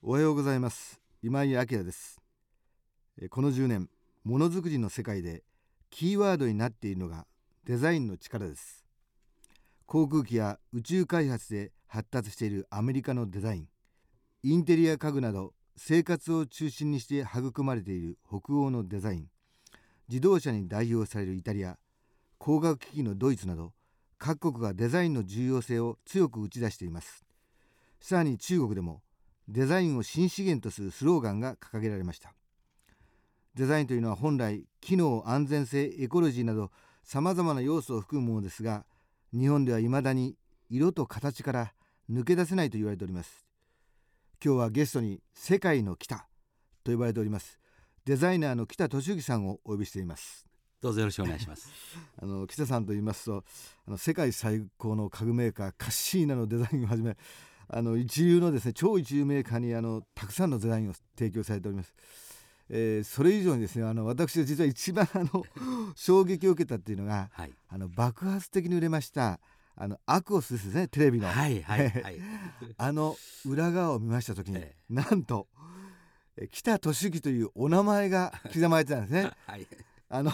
おはようございます。今井明です。この10年ものづくりの世界でキーワードになっているのがデザインの力です。航空機や宇宙開発で発達しているアメリカのデザインインテリア家具など生活を中心にして育まれている北欧のデザイン自動車に代表されるイタリア工学機器のドイツなど各国がデザインの重要性を強く打ち出しています。さらに中国でもデザインを新資源とするスローガンが掲げられました。デザインというのは本来機能安全性エコロジーなどさまざまな要素を含むものですが日本ではいまだに色と形から抜け出せないと言われております。今日はゲストに世界の北と呼ばれております。デザイナーの北俊之さんをお呼びしています。どうぞよろしくお願いします。あの北さんと言いますとあの世界最高の家具メーカーカッシーナのデザインをはじめあの一流のですね超一流メーカーにあのたくさんのデザインを提供されております。えー、それ以上にですねあの私は実は一番あの 衝撃を受けたっていうのが、はい、あの爆発的に売れましたあのアクオスですねテレビの、はいはいはい、あの裏側を見ました時に、ええ、なんと北俊樹というお名前が刻まれてたんですね。はい、あの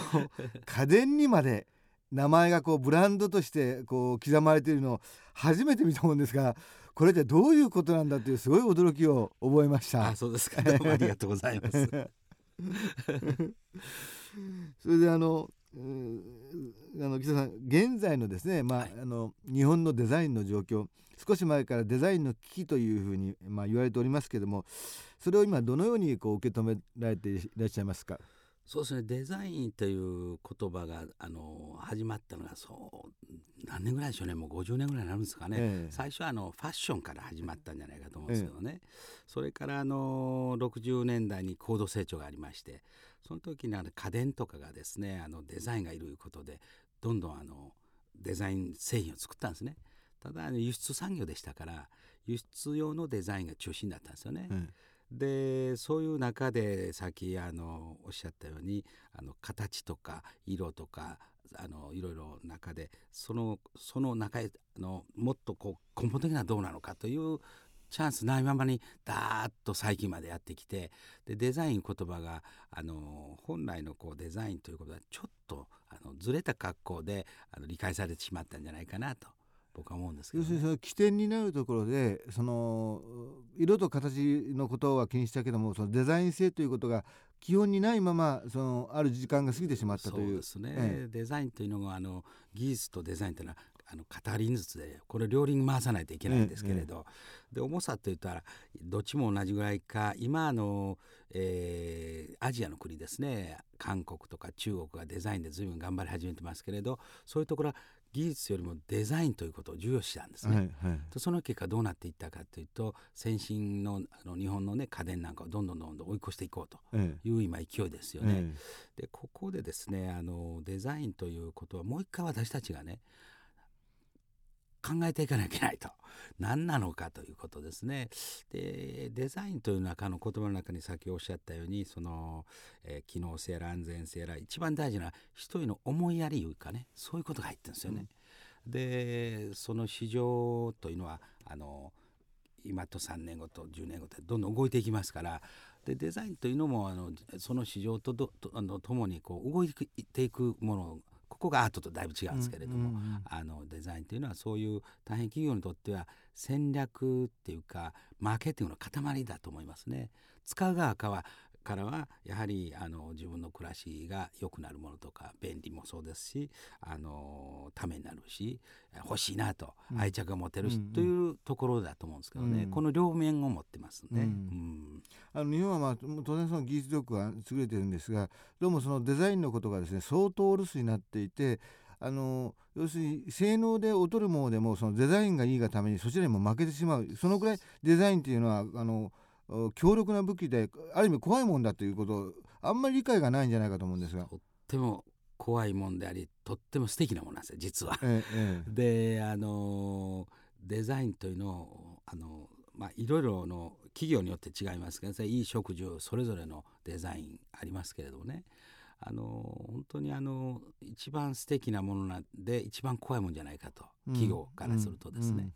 家電にまで名前がこうブランドとしてこう刻まれているのを初めて見たもんですがこれってどういうことなんだというすごい驚きを覚えました。あそうですか。どうもありがとうございます。それであのあの木田さん現在のですね、まあ、はい、あの日本のデザインの状況少し前からデザインの危機というふうに、まあ、言われておりますけれどもそれを今どのようにこう受け止められていらっしゃいますか？そうですね。デザインという言葉があの始まったのがそう何年ぐらいでしょうね。もう50年ぐらいになるんですかね、え最初はあのファッションから始まったんじゃないかと思うんですけどね、え、それからあの60年代に高度成長がありましてその時にあの家電とかがですねあのデザインがいることでどんどんあのデザイン製品を作ったんですね。ただ輸出産業でしたから輸出用のデザインが中心だったんですよね。でそういう中でさっきあのおっしゃったようにあの形とか色とかあのいろいろ中でそのその中へのもっとこう根本的などうなのかというチャンスないままにダーッと最近までやってきてでデザイン言葉があの本来のこうデザインということはちょっとあのずれた格好であの理解されてしまったんじゃないかなと僕は思うんですけど、ね、要するにその起点になるところでその色と形のことは気にしたけどもそのデザイン性ということが基本にないままそのある時間が過ぎてしまったという。そうですね、ええ、デザインというのがあの技術とデザインというのはあの片輪ずつでこれ両輪回さないといけないんですけれど、で重さといったらどっちも同じぐらいか今の、えー、アジアの国ですね。韓国とか中国がデザインで随分頑張り始めてますけれどそういうところは技術よりもデザインということを重要視したんですね。はいはい、その結果どうなっていったかというと先進のあの日本の、ね、家電なんかをどんどんどんどん追い越していこうという今勢いですよね。でここでですねあのデザインということはもう一回私たちがね考えていかなきゃいけないと何なのかということですね。でデザインという中の言葉の中に先おっしゃったようにその、えー、機能性やら安全性やら一番大事な人への思いやりいうかねそういうことが入ってるんですよね。うん、でその市場というのはあの今と3年後と10年後ってどんどん動いていきますからでデザインというのもあのその市場ととあの共にこう動いていくものここがアートとだいぶ違うんですけれども、あのデザインというのはそういう大変企業にとっては戦略っていうかマーケティングの塊だと思いますね。使う側かはからはやはりあの自分の暮らしが良くなるものとか便利もそうですしあのためになるし欲しいなと愛着が持てるし、うん、というところだと思うんですけどね、うん、この両面を持ってますね。うん、あの日本は、まあ、当然その技術力は優れてるんですがどうもそのデザインのことがですね相当お留守になっていてあの要するに性能で劣るものでもそのデザインがいいがためにそちらにも負けてしまう。そのぐらいデザインっていうのはあの強力な武器である意味怖いもんだということあんまり理解がないんじゃないかと思うんですが。とっても怖いもんでありとっても素敵なものなんですよ実は。ええ、であのデザインというのをあの、まあ、いろいろの企業によって違いますけどいい食事それぞれのデザインありますけれどもね。あの本当にあの一番素敵なものなんで一番怖いもんじゃないかと企業からするとですね、うんうん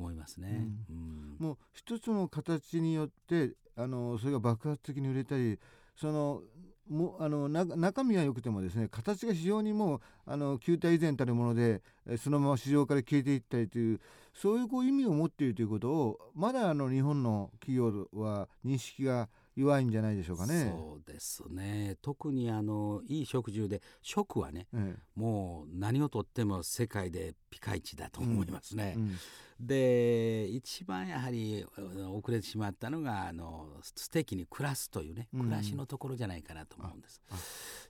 思いますね。ううんもう一つの形によってあのそれが爆発的に売れたりそのもあのな中身は良くてもですね形が非常にもうあの球体以前たるものでえそのまま市場から消えていったりというそういうこう意味を持っているということをまだあの日本の企業は認識が弱いんじゃないでしょうかね。そうですね特にあのいい食住で食はねえもう何をとっても世界でピカイチだと思いますね。えうんで一番やはりうん遅れてしまったのがあの素敵に暮らすというねうん暮らしのところじゃないかなと思うんですああ。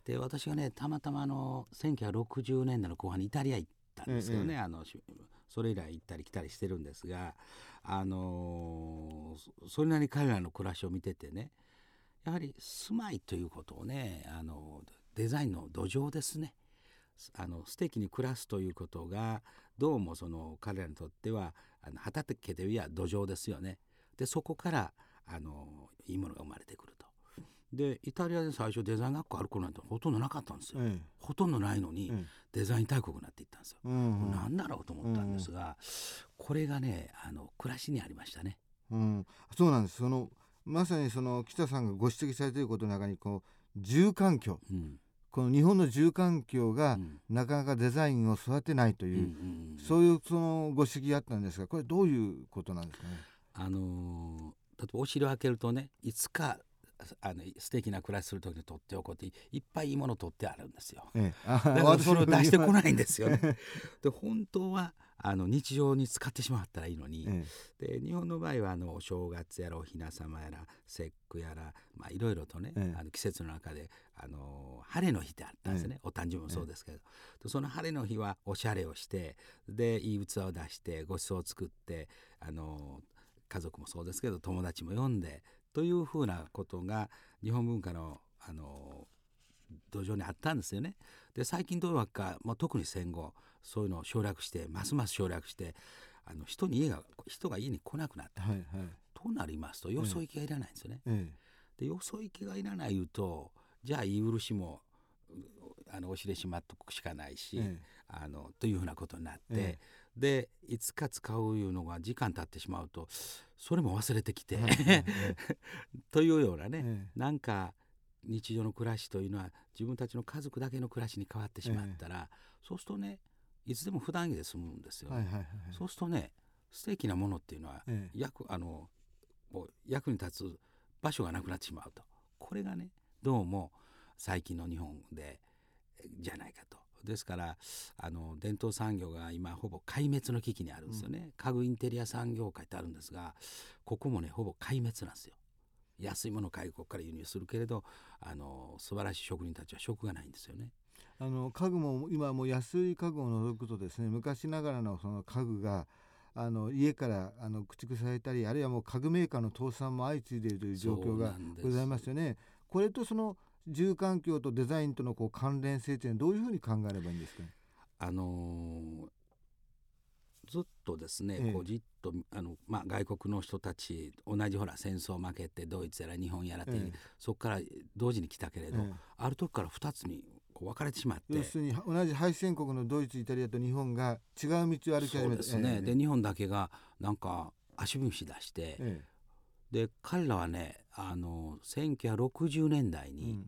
で私がねたまたまあの1960年代の後半にイタリア行ったんですよね、えあのしそれ以来行ったり来たりしてるんですがあのそれなりに彼らの暮らしを見ててねやはり住まいということをねあのデザインの土壌ですねあの素敵に暮らすということがどうもその彼らにとってはあの畑でいや土壌ですよね。でそこからあのいいものが生まれてくると。でイタリアで最初デザイン学校ある頃なんてほとんどなかったんですよ。えほとんどないのにえデザイン大国になっていったんですよ。えうんうん。なんだろうと思ったんですが、これがねあの暮らしにありましたね。うん、そうなんです。そのまさにその北さんがご指摘されていることの中にこう住環境。うん。この日本の住環境がうん。なかなかデザインを育てないとうんういう、んそういうそのご指摘があったんですがこれどういうことなんですかね？あのー例えばお尻を開けるとねいつかあの素敵な暮らしする時に取っておこうっていっぱいいいもの取ってあるんですよ。ええ、あだからそれを出してこい。ないんですよね。で本当はあの日常に使ってしまったらいいのに、えで日本の場合はあのお正月やらお雛様やら節句やら、まあ、いろいろとね、ええ。あの季節の中であの晴れの日ってあったんですね、お誕生日もそうですけど、でその晴れの日はおしゃれをしてでいい器を出してごちそうを作ってあの家族もそうですけど友達も呼んでというふうなことが日本文化のあの土壌にあったんですよね。で最近どういうわけか、まあ、特に戦後そういうのを省略してますます省略してあの人に家が人が家に来なくなったはいはい。となりますとよそ行きがいらないんですよね。えでよそ行きがいらない言うとじゃあ言い漆もうあのおしれしまっとくしかないし、ええあのというふうなことになって、えでいつか使ういうのが時間経ってしまうとそれも忘れてきて、というようなね、ええ。なんか日常の暮らしというのは自分たちの家族だけの暮らしに変わってしまったら、そうするとねいつでも普段着で済むんですよ。そうするとね素敵なものっていうのはええ。役あのもう役に立つ場所がなくなってしまうと。これがねどうも最近の日本でえじゃないかと。ですからあの伝統産業が今ほぼ壊滅の危機にあるんですよね、家具インテリア産業界ってあるんですがここもねほぼ壊滅なんですよ。安いものを外国から輸入するけれどあの素晴らしい職人たちは職がないんですよね。あの家具も今もう安い家具を除くとですね昔ながらのその家具があの家からあの駆逐されたりあるいはもう家具メーカーの倒産も相次いでいるという状況がございますよね。これとその住環境とデザインとのこう関連性というのはどういうふうに考えればいいんですかね？あのーずっとですね、ええ。こうじっとあの、まあ、外国の人たち同じほら戦争負けてドイツやら日本やらって、ええ。そこから同時に来たけれど、ええ。ある時から2つにこう分かれてしまって。要するに同じ敗戦国のドイツイタリアと日本が違う道を歩き始めたそうですね、ええ。で日本だけがなんか足踏みしだして、えで彼らはねあの1960年代えに、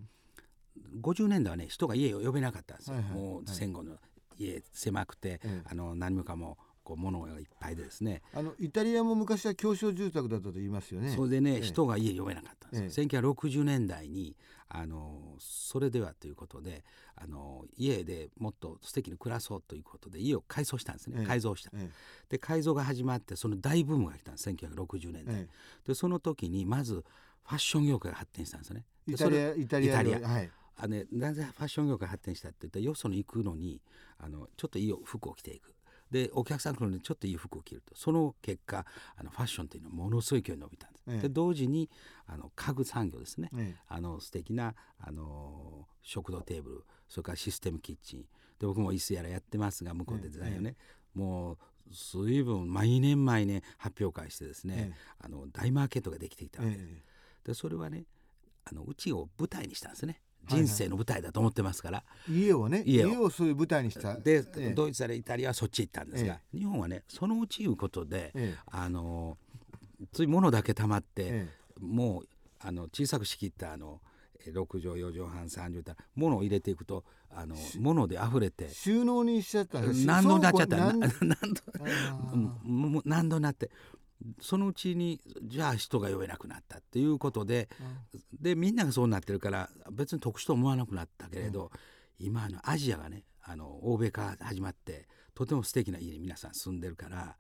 50年代はね人が家を呼べなかったんですよ、はいはい。もう戦後の家狭くて、ええ。あの何もかもこう物がいっぱいでですね。あのイタリアも昔は狭小住宅だったと言いますよね。それでね、ええ。人が家呼べなかったんですよ、1960年代にあのそれではということであの家でもっと素敵に暮らそうということで家を改装したんですね、ええ。改造した。えで改造が始まってその大ブームが来たんです1960年代、ええ。でその時にまずファッション業界が発展したんですよねえイタリアイタリアイタリア。はい。あのね、なぜファッション業界が発展したって言ったらよそに行くのにあのちょっといい服を着ていくでお客さん来るのにちょっといい服を着ると。その結果あのファッションっていうのはものすごい勢いに伸びたんです、ええ。で同時にあの家具産業ですね、えあの素敵なあの食堂テーブルそれからシステムキッチン。で僕も椅子やらやってますが向こうでデザインをね、もう随分毎年毎年発表会してですね、えあの大マーケットができていたわけです、ええ。でそれはねあのうちを舞台にしたんですね人生の舞台だと思ってますから、家をね家を。家をそういう舞台にした。で、ええ。ドイツやイタリアはそっち行ったんですが、日本はねそのうちいうことで、ええ。あのつい物だけ溜まって、えもうあの小さく仕切ったあのえー6畳4畳半3畳だ物を入れていくとあの物で溢れてえ収納にしちゃった何度になっちゃった何 何度？何度になってそのうちにじゃあ人が呼べなくなったっていうことででみんながそうなってるから別に特殊と思わなくなったけれど、今あのアジアがねあの欧米化始まってとても素敵な家に皆さん住んでるから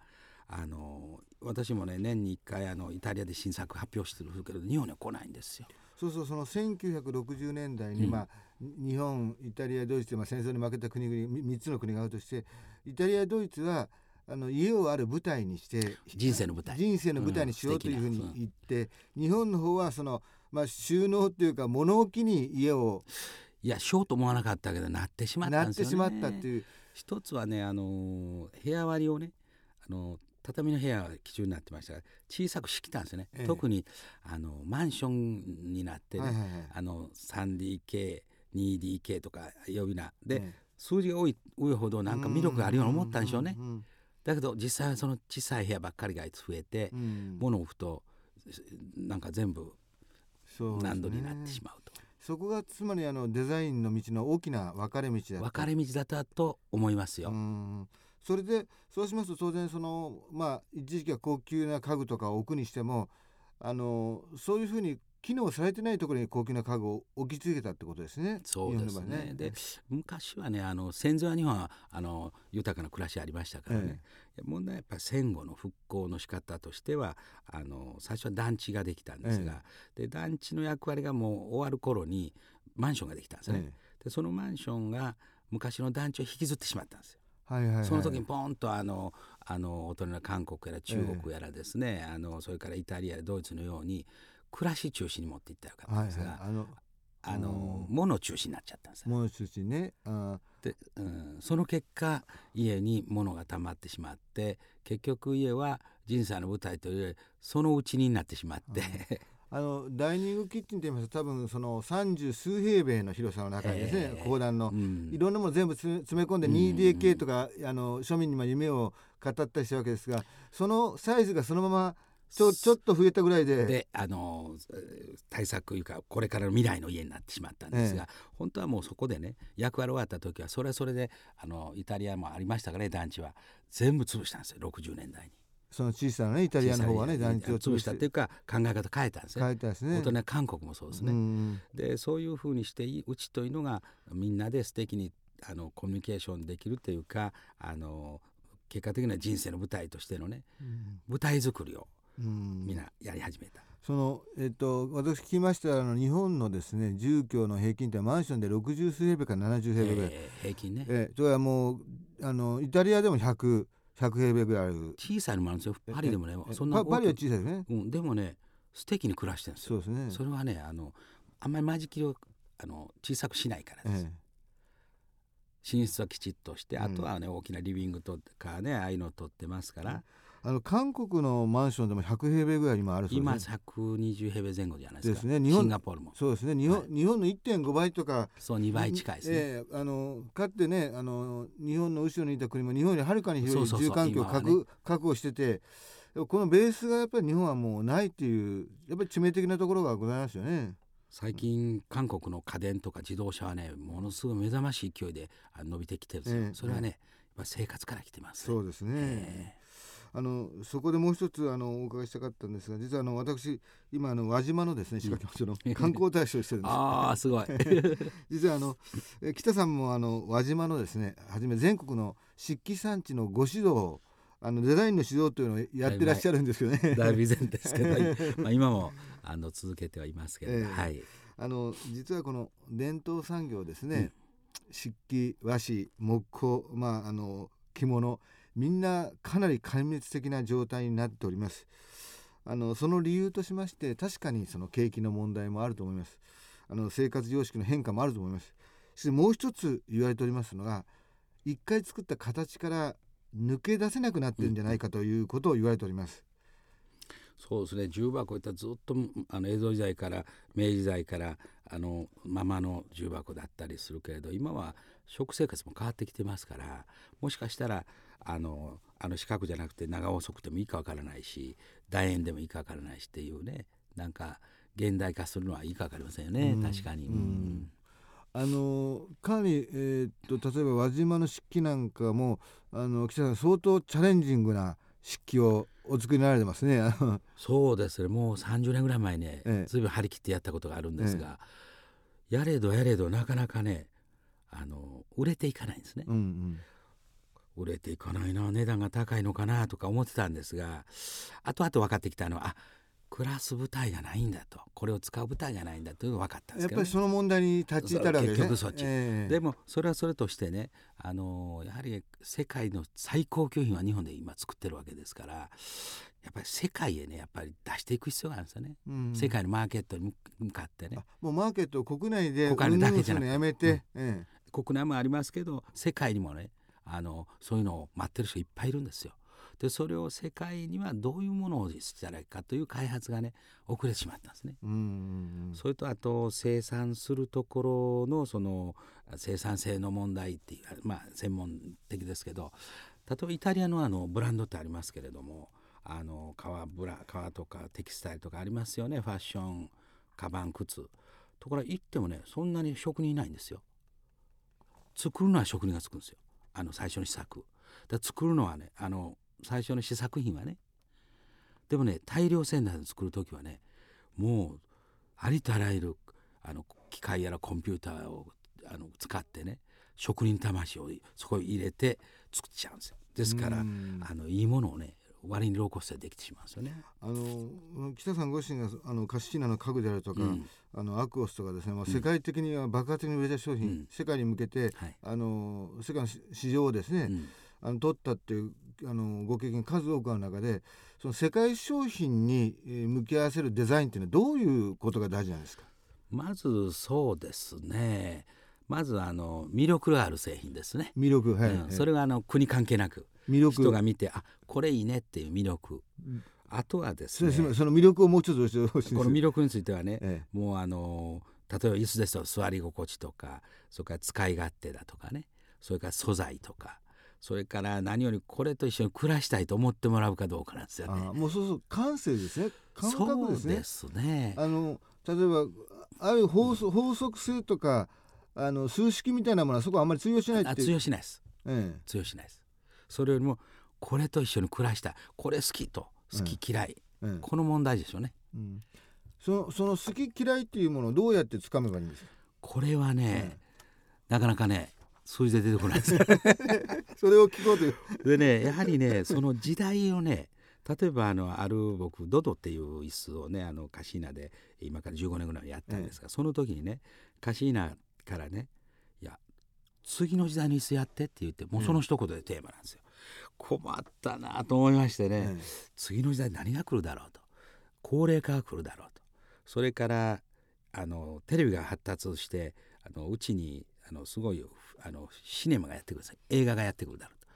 あの私もね年に1回あのイタリアで新作発表してるけど日本には来ないんですよ。そうそうその1960年代に、うん。まあ日本イタリアドイツで、まあ、戦争に負けた国々3つの国があるとしてイタリアドイツはあの家をある舞台にして人生の舞台。人生の舞台にしよううんというふうに言って、日本の方はその、まあ、収納というか物置に家をいやしようと思わなかったけどなってしまったなんですよね。ってしまったっていう。一つはねあの部屋割りをねあの畳の部屋が基準になってましたから小さく仕切ったんですよね、ええ。特にあのマンションになってね、はいはいはい。あの 3DK2DK とか呼び名で、ええ。数字が多い多いほどなんか魅力があるように思ったんでしょうね、んんだけど実際はその小さい部屋ばっかりが増えてう、ん。物を置くとなんか全部何度になってしまうと。そこがつまりあのデザインの道の大きな分かれ道だった分かれ道だったと思いますよ。うん。それでそうしますと当然そのまあ一時期は高級な家具とかを置くにしてもあのそういうふうに機能されてないところに高級な家具を置き続けたってことですね。そうです日本の場合ね。で昔はねあの戦前は日本はあの豊かな暮らしありましたからね、問題はやっぱり戦後の復興の仕方としてはあの最初は団地ができたんですが、で団地の役割がもう終わる頃にマンションができたんですね、えでそのマンションが昔の団地を引きずってしまったんですよ。はいはいはい、その時にポンとあのあのお隣の韓国やら中国やらですね、あのそれからイタリアやドイツのように暮らし中心に持っていったらよかったんですが、はいはい、あのあのうん。物中心になっちゃったんですよ。もう一つね。あで、うん、その結果家に物が溜まってしまって結局家は人生の舞台というよりそのうちになってしまって、あのダイニングキッチンといいますと多分その三十数平米の広さの中にですね、ええ。公団の、うん。いろんなもの全部つ詰め込んでうん。2DK とか、あの庶民にも夢を語ったりしたわけですがそのサイズがそのままちょちょっと増えたぐらいでであのえー対策いうかこれからの未来の家になってしまったんですが、本当はもうそこでね役割終わった時はそれはそれであのイタリアもありましたからね団地は全部潰したんですよ60年代に。その小さなねイタリアの方はね団地を潰したっていうか考え方変えたんですね。変えたですね。大人は韓国もそうですね。うんでそういうふうにしていうちというのがみんなで素敵にあのコミュニケーションできるというかあの結果的には人生の舞台としてのね舞台作りをうんみんなやり始めた。そのえっと私聞きましたあの日本のですね住居の平均ってマンションで60数平米から70平米ぐらい、えー平均ね。えそれはもうあのイタリアでも100100平米ぐらいある。小さいのもあるんですよ。パリでもねえそんなパパリは小さいですね。くうん、でもね素敵に暮らしてるんですよ。そうですね。それはねあのあんまり間仕切りをあの小さくしないからです、え寝室はきちっとして、うんあとはね大きなリビングとかねああいうのを取ってますから、えあの韓国のマンションでも100平米ぐらい今あるそう今ですね。120平米前後じゃないですか。ですね。日本シンガポールも。そうですね。日本,、は日本の1.5倍とか。そう2倍近いですね、ええあのかつてねあの日本の後ろにいた国も日本よりはるかに広い住環境を今はね。確,、確保しててこのベースがやっぱり日本はもうないっていうやっぱり致命的なところがございますよね。最近韓国の家電とか自動車はねものすごい目覚ましい勢いであ伸びてきてるんですよ、ええそれはね、やっぱ生活から来てます、ね、そうですね、えあのそこでもう一つあのお伺いしたかったんですが実はあの私今あの輪島のですねの 観光大使をしてるんです。ああすごい 実はあのえ北さんもあの輪島のですねはじめ全国の漆器産地のご指導あのデザインの指導というのをやってらっしゃるんですけどね。だいぶ以前ですけど、まあ、今もあの続けてはいますけど、ええはいあの実はこの伝統産業ですね、漆器和紙木工まああの着物みんなかなり壊滅的な状態になっております。あのその理由としまして確かにその景気の問題もあると思います。あの生活様式の変化もあると思います。そしてもう一つ言われておりますのが一回作った形から抜け出せなくなってるんじゃないかということを言われております、そうですね。重箱いったらずっとあの江戸時代から明治時代からあのままの重箱だったりするけれど今は食生活も変わってきてますからもしかしたらあのあの四角じゃなくて長細くてもいいかわからないし楕円でもいいかわからないしっていうねなんか現代化するのはいいかわかりませんよね、うん、確かに。うんあのかなり、えー、っと例えば輪島の漆器なんかもあの記者さん相当チャレンジングな漆器をお作りになられてますね。そうですねもう30年ぐらい前ね、ええ、ずいぶん張り切ってやったことがあるんですが、え、やれどやれどなかなかねあの売れていかないんですね。うんうん売れていかないな値段が高いのかなとか思ってたんですが後々分かってきたのはあ暮らす舞台がないんだと。これを使う舞台がないんだというのが分かったんですけど、ね、やっぱりその問題に立ち至るわけですね。結局そっち、えー、でもそれはそれとしてねあのやはり世界の最高級品は日本で今作ってるわけですからやっぱり世界へねやっぱり出していく必要があるんですよね、うん、世界のマーケットに向かってね。もうマーケットを国内で国内だけじゃなくて。やめて、うん。ええ、国内もありますけど世界にもねあのそういうのを待ってる人いっぱいいるんですよ。でそれを世界にはどういうものをしたらいいかという開発がね遅れてしまったんですね。それとあと生産するところのその生産性の問題っていうまあ専門的ですけど例えばイタリアのあのブランドってありますけれどもあの革ブラ革とかテキスタイルとかありますよねファッションカバン靴ところ行ってもねそんなに職人いないんですよ。作るのは職人が作るんですよあの最初の試作。だ作るのはねあの最初の試作品はねでもね大量生産で作る時はねもうありとあらゆるあの機械やらコンピューターをあの使ってね職人魂をそこに入れて作っちゃうんですよですからあのいいものをね割にローコストでできてしまうんですよね。あの北さんご自身があのカシチーナの家具であるとか、うん、あのアクオスとかですね、まあ、世界的には爆発的に売れた商品、うん、世界に向けて、はい、あの世界の市場をですね、うん、あの取ったっていうあのご経験数多くある中でその世界商品に向き合わせるデザインっていうのはどういうことが大事なんですか？まずそうですねまずあの魅力がある製品ですね。魅力はい、うん、それはあの国関係なく魅力。人が見てあこれいいねっていう魅力、あとはですねその魅力をもうちょっと教えてこの魅力についてはね、ええ、もうあの例えば椅子ですと座り心地とかそれから使い勝手だとかねそれから素材とかそれから何よりこれと一緒に暮らしたいと思ってもらうかどうかなんですよね。もうそうそう感性ですね。感覚ですね。ですね。あの例えばある法則法則性とかあの数式みたいなものはそこはあんまり通用しないって通用しないです、ええ、通用しないです。それよりもこれと一緒に暮らしたいこれ好きと好き嫌い、ええ、この問題でしょうね、うん、そのその好き嫌いっていうものをどうやってつかめばいいんですか？これはね、なかなかね数字で出てこないです。それを聞こうという。でねやはりねその時代をね例えばあのある僕ドドっていう椅子をねあのカシーナで今から15年ぐらいやったんですが、ええ、その時にねカシーナからねいや次の時代の椅子やってって言ってもうその一言でテーマなんですよ。困ったなと思いましてね、次の時代何が来るだろうと高齢化が来るだろうとそれからあのテレビが発達してあのうちにあのすごいあのシネマがやってくる映画がやってくるだろうと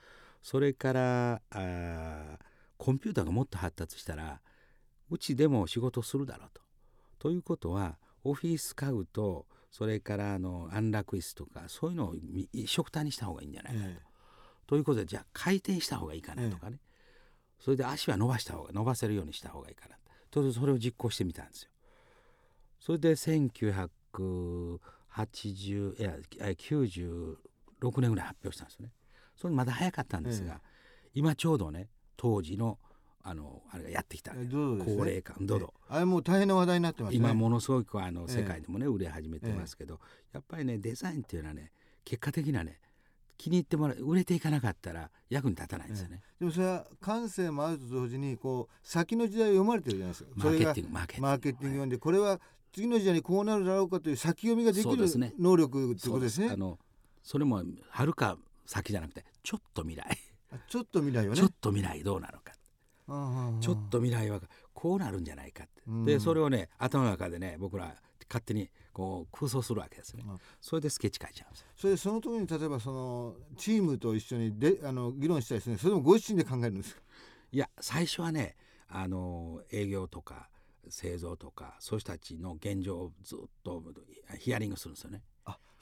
それからあコンピューターがもっと発達したらうちでも仕事するだろうと。ということはオフィス家具とそれからあの安楽椅子とかそういうのを一緒くたにした方がいいんじゃないかと。ええ、ということでじゃあ回転した方がいいかなとかね、え、それで足は伸ばした方が伸ばせるようにした方がいいかなとそれを実行してみたんですよ。それで1900 80いや96年ぐらい発表したんですよね。それまだ早かったんですが、ええ、今ちょうどね当時のあのあれがやってきた、ね、高齢化。ドドあれもう大変な話題になってます、ね、今ものすごくあの世界でもね、売れ始めてますけど、やっぱりねデザインっていうのはね結果的なね気に入ってもらう売れていかなかったら役に立たないんですよね、でもそれは感性もあると同時にこう先の時代を読まれてるじゃないですか。マーケティングマーケティング。マーケティング読んでこれは次の時代にこうなるだろうかという先読みができる能力ってことですね。あのそれもはるか先じゃなくてちょっと未来。ちょっと未来はね。ちょっと未来どうなのかちょっと未来はこうなるんじゃないかって。でそれをね頭の中でね僕ら勝手にこう空想するわけですね、それでスケッチ書いちゃうんですそれでその時に例えばそのチームと一緒にであの議論したりですねそれもご自身で考えるんですか？いや最初はねあの営業とか製造とかそういう人たちの現状をずっとヒアリングするんですよね。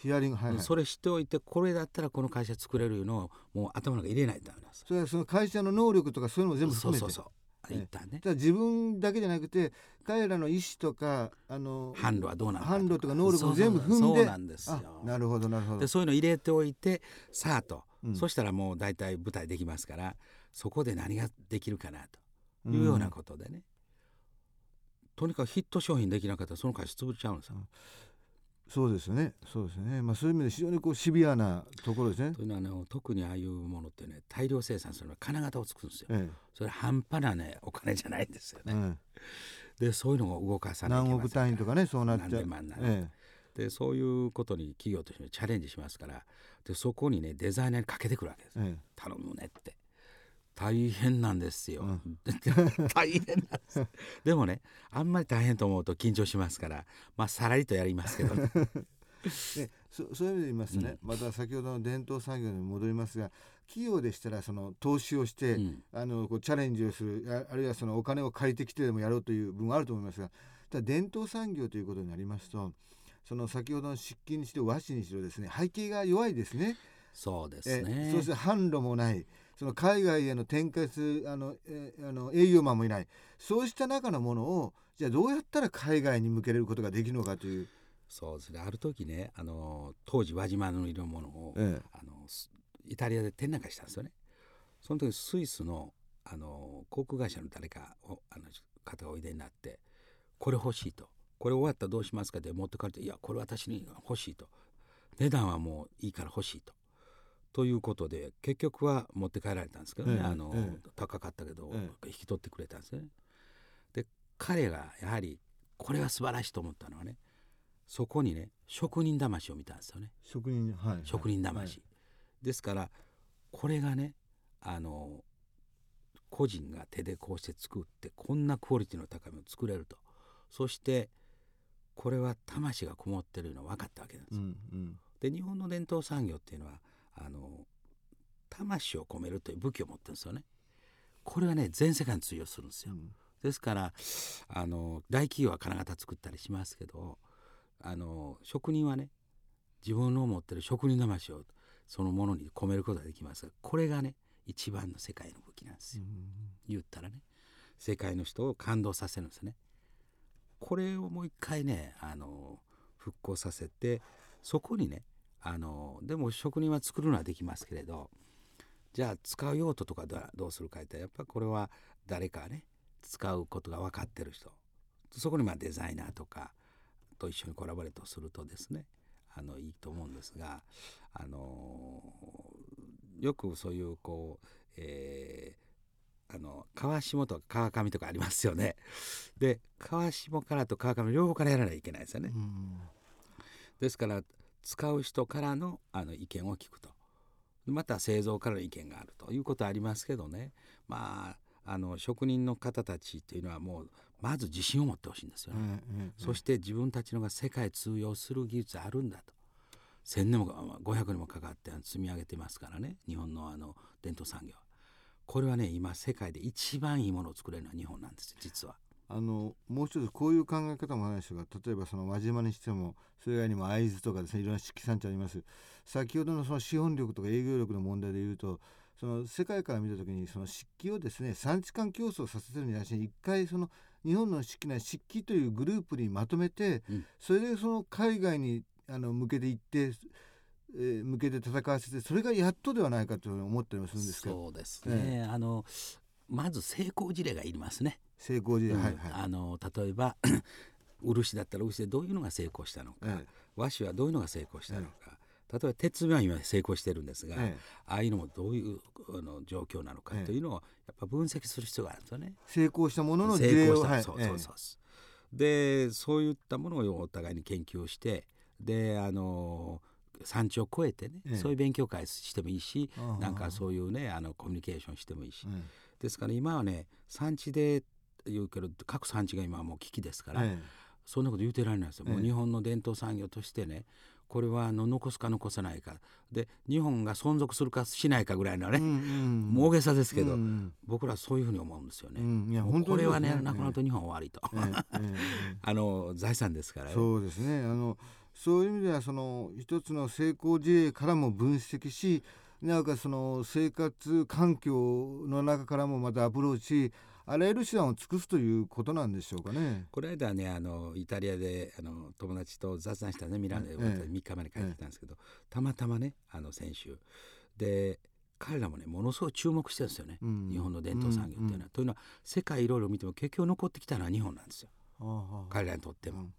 あヒアリング、はいはい、それ知っておいてこれだったらこの会社作れるのをもう頭の中入れないとダメなんですそれはその会社の能力とかそういうのも全部含めてそうそう。そう一旦ね。だ自分だけじゃなくて彼らの意思とかあの販路はどうなのか販路とか能力も全部踏んで。そうなんですよ。なるほどなるほど。でそういうの入れておいてさあと、うん、そしたらもう大体舞台できますからそこで何ができるかなと。いうようなことでね、うん、とにかくヒット商品できなかったらその会社潰れちゃうんですよ。うんそうですね。そうですね。まあそういう意味で非常にこうシビアなところですね。というのは、ね、特にああいうものってね大量生産するのは金型を作るんですよ。ええ、それ半端なねお金じゃないんですよね。え、でそういうのを動かさない何億単位とかねそうなっちゃう。でそういうことに企業としてチャレンジしますからでそこにねデザイナーにかけてくるわけです、頼むねって大変なんですよ、うん、大変なんです。でもねあんまり大変と思うと緊張しますからまあさらりとやりますけどね。で そそういう意味で言いますとね、うん、また先ほどの伝統産業に戻りますが企業でしたらその投資をして、うん、あのこうチャレンジをするあるいはそのお金を借りてきてでもやろうという部分があると思いますがただ伝統産業ということになりますとその先ほどの漆器にしろ和紙にしろですね背景が弱いですね。そうですね。そして販路もない。その海外への展開するあの、えあの営業マンもいない。そうした中のものをじゃあどうやったら海外に向けることができるのかという。そうですね。ある時ねあの当時輪島の色物を、ええ、あのイタリアで展覧会したんですよね。その時スイスのあの航空会社の誰かあの方がおいでになってこれ欲しいと。これ終わったらどうしますかって持ってかれていやこれ私に欲しいと。値段はもういいから欲しいとということで結局は持って帰られたんですけどね、ええ、あの、え、高かったけど、引き取ってくれたんですね。で彼がやはりこれは素晴らしいと思ったのはねそこにね職人魂を見たんですよね。職人,、はい、職人魂、はい、ですからこれがねあの個人が手でこうして作ってこんなクオリティの高いものを作れると。そしてこれは魂がこもってるの分かったわけなんですよ。うんうん、で日本の伝統産業っていうのはあの魂を込めるという武器を持ってるんですよね。これはね全世界に通用するんですよ。うん、ですからあの大企業は金型作ったりしますけどあの職人はね自分の持ってる職人魂をそのものに込めることができますがこれがね一番の世界の武器なんですよ。うん、言ったらね世界の人を感動させるんですね。これをもう一回ねあの復興させてそこにねあのでも職人は作るのはできますけれどじゃあ使う用途とかどうするかってやっぱこれは誰かね使うことが分かってる人そこにまあデザイナーとかと一緒にコラボレートするとですねあのいいと思うんですがあのよくそういうこう、えー、あの川下とか川上とかありますよね。で川下からと川上両方からやらなきゃいけないですよね。ですから使う人からのあの意見を聞くと。また製造からの意見があるということはありますけどね。まああの職人の方たちっていうのはもうまず自信を持ってほしいんですよね、うんうんうん、そして自分たちのが世界通用する技術あるんだと。1,000年も500年もかかって積み上げてますからね。日本のあの伝統産業これはね今世界で一番いいものを作れるのは日本なんです実は。あのもう一つこういう考え方もあるんですが例えばその輪島にしてもそれ以外にも会津とかですねいろんな色産地あります。先ほどのその資本力とか営業力の問題でいうとその世界から見た時にその漆器をですね産地間競争させてるに対して一回その日本の漆器な漆器というグループにまとめて、うん、それでその海外にあの向けていって、えー、向けて戦わせてそれがやっとではないかというふうに思ったりもするんですけど。そうですね、えー、あのまず成功事例がいりますね。成功事例、うん、はいはい、あの例えば 漆だったら漆でどういうのが成功したのか、ええ、和紙はどういうのが成功したのか、え、例えば鉄は今成功してるんですが、ああいうのもどういうあの状況なのかというのをやっぱ分析する必要があるんですよね。成功したものの成功した、はい、そうそうそう、でそういったものをお互いに研究してであの産地を超えてね、そういう勉強会してもいいしなんかそういうねあのコミュニケーションしてもいいし、ですから今はね産地で言うけど各産地が今はもう危機ですから、ええ、そんなこと言うてられないですよ、え、もう日本の伝統産業としてねこれはあの残すか残さないか。で日本が存続するかしないかぐらいのね、うんうん。もう大げさですけど、うん僕らはそういうふうに思うんですよね。うん。いや本当にこれはねなくなると日本は終わりと、ええええ あの財産ですから。ね。そうですね。あのそういう意味ではその一つの成功事例からも分析しなおかつその生活環境の中からもまたアプローチしあらゆる手段を尽くすということなんでしょうかね。この間ねあのイタリアであの友達と雑談したね。ミラノでええ。3日前に帰ってきたんですけど、たまたまねあの先週。で彼らもねものすごい注目してるんですよね、うん。日本の伝統産業っていうのは。うんうん。というのは世界いろいろ見ても結局残ってきたのは日本なんですよ。彼らにとっても。うん。で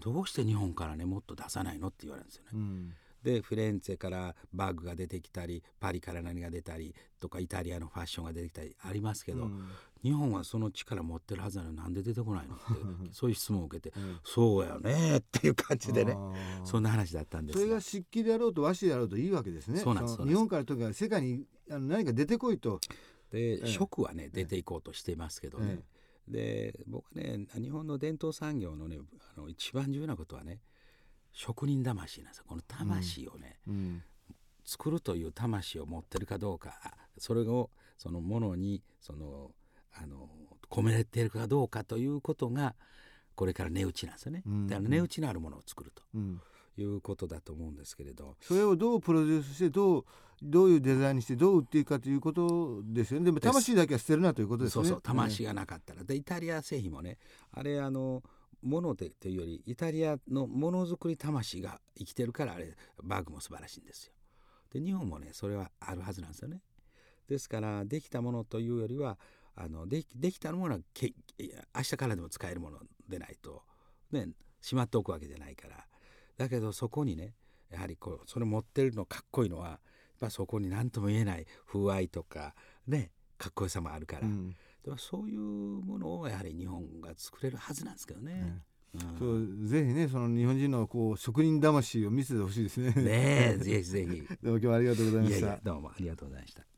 どうして日本からねもっと出さないのって言われるんですよね。うんでフィレンツェからバッグが出てきたりパリから何が出たりとかイタリアのファッションが出てきたりありますけど、うん。日本はその力持ってるはずなのになんで出てこないのって そういう質問を受けて、うん。そうやねっていう感じでねそんな話だったんでそれすがが漆器であろうと和紙であろうといいわけですね。そうなんです日本からとにかく世界にあの何か出てこいと。で、ええ。食はね出ていこうとしていますけどね、で僕はね日本の伝統産業のねあの一番重要なことはね職人魂なんですよ。この魂をね、うん。作るという魂を持ってるかどうかそれをそのものにそのあの込めれているかどうかということがこれから値打ちなんですよね、うん。だから値打ちのあるものを作るうん。ということだと思うんですけれど、それをどうプロデュースしてどうどういうデザインにしてどう売っていくかということですよね。でも魂だけは捨てるなということですね。そうそう。魂がなかったら、でイタリア製品もねあれあのものでというよりイタリアのものづくり魂が生きてるからあれバッグも素晴らしいんですよ。で日本もねそれはあるはずなんですよね。ですからできたものというよりはあのできできたものはけ明日からでも使えるものでないとねしまっておくわけじゃないからだけどそこにねやはりこうそれ持ってるのかっこいいのはやっぱそこに何とも言えない風合いとかねかっこよさもあるから、うんでもそういうものをやはり日本が作れるはずなんですけどね。うんそうぜひねその日本人のこう職人魂を見せてほしいですね。ねえぜひぜひ。どうも今日はありがとうございましたいやいや。どうもありがとうございました。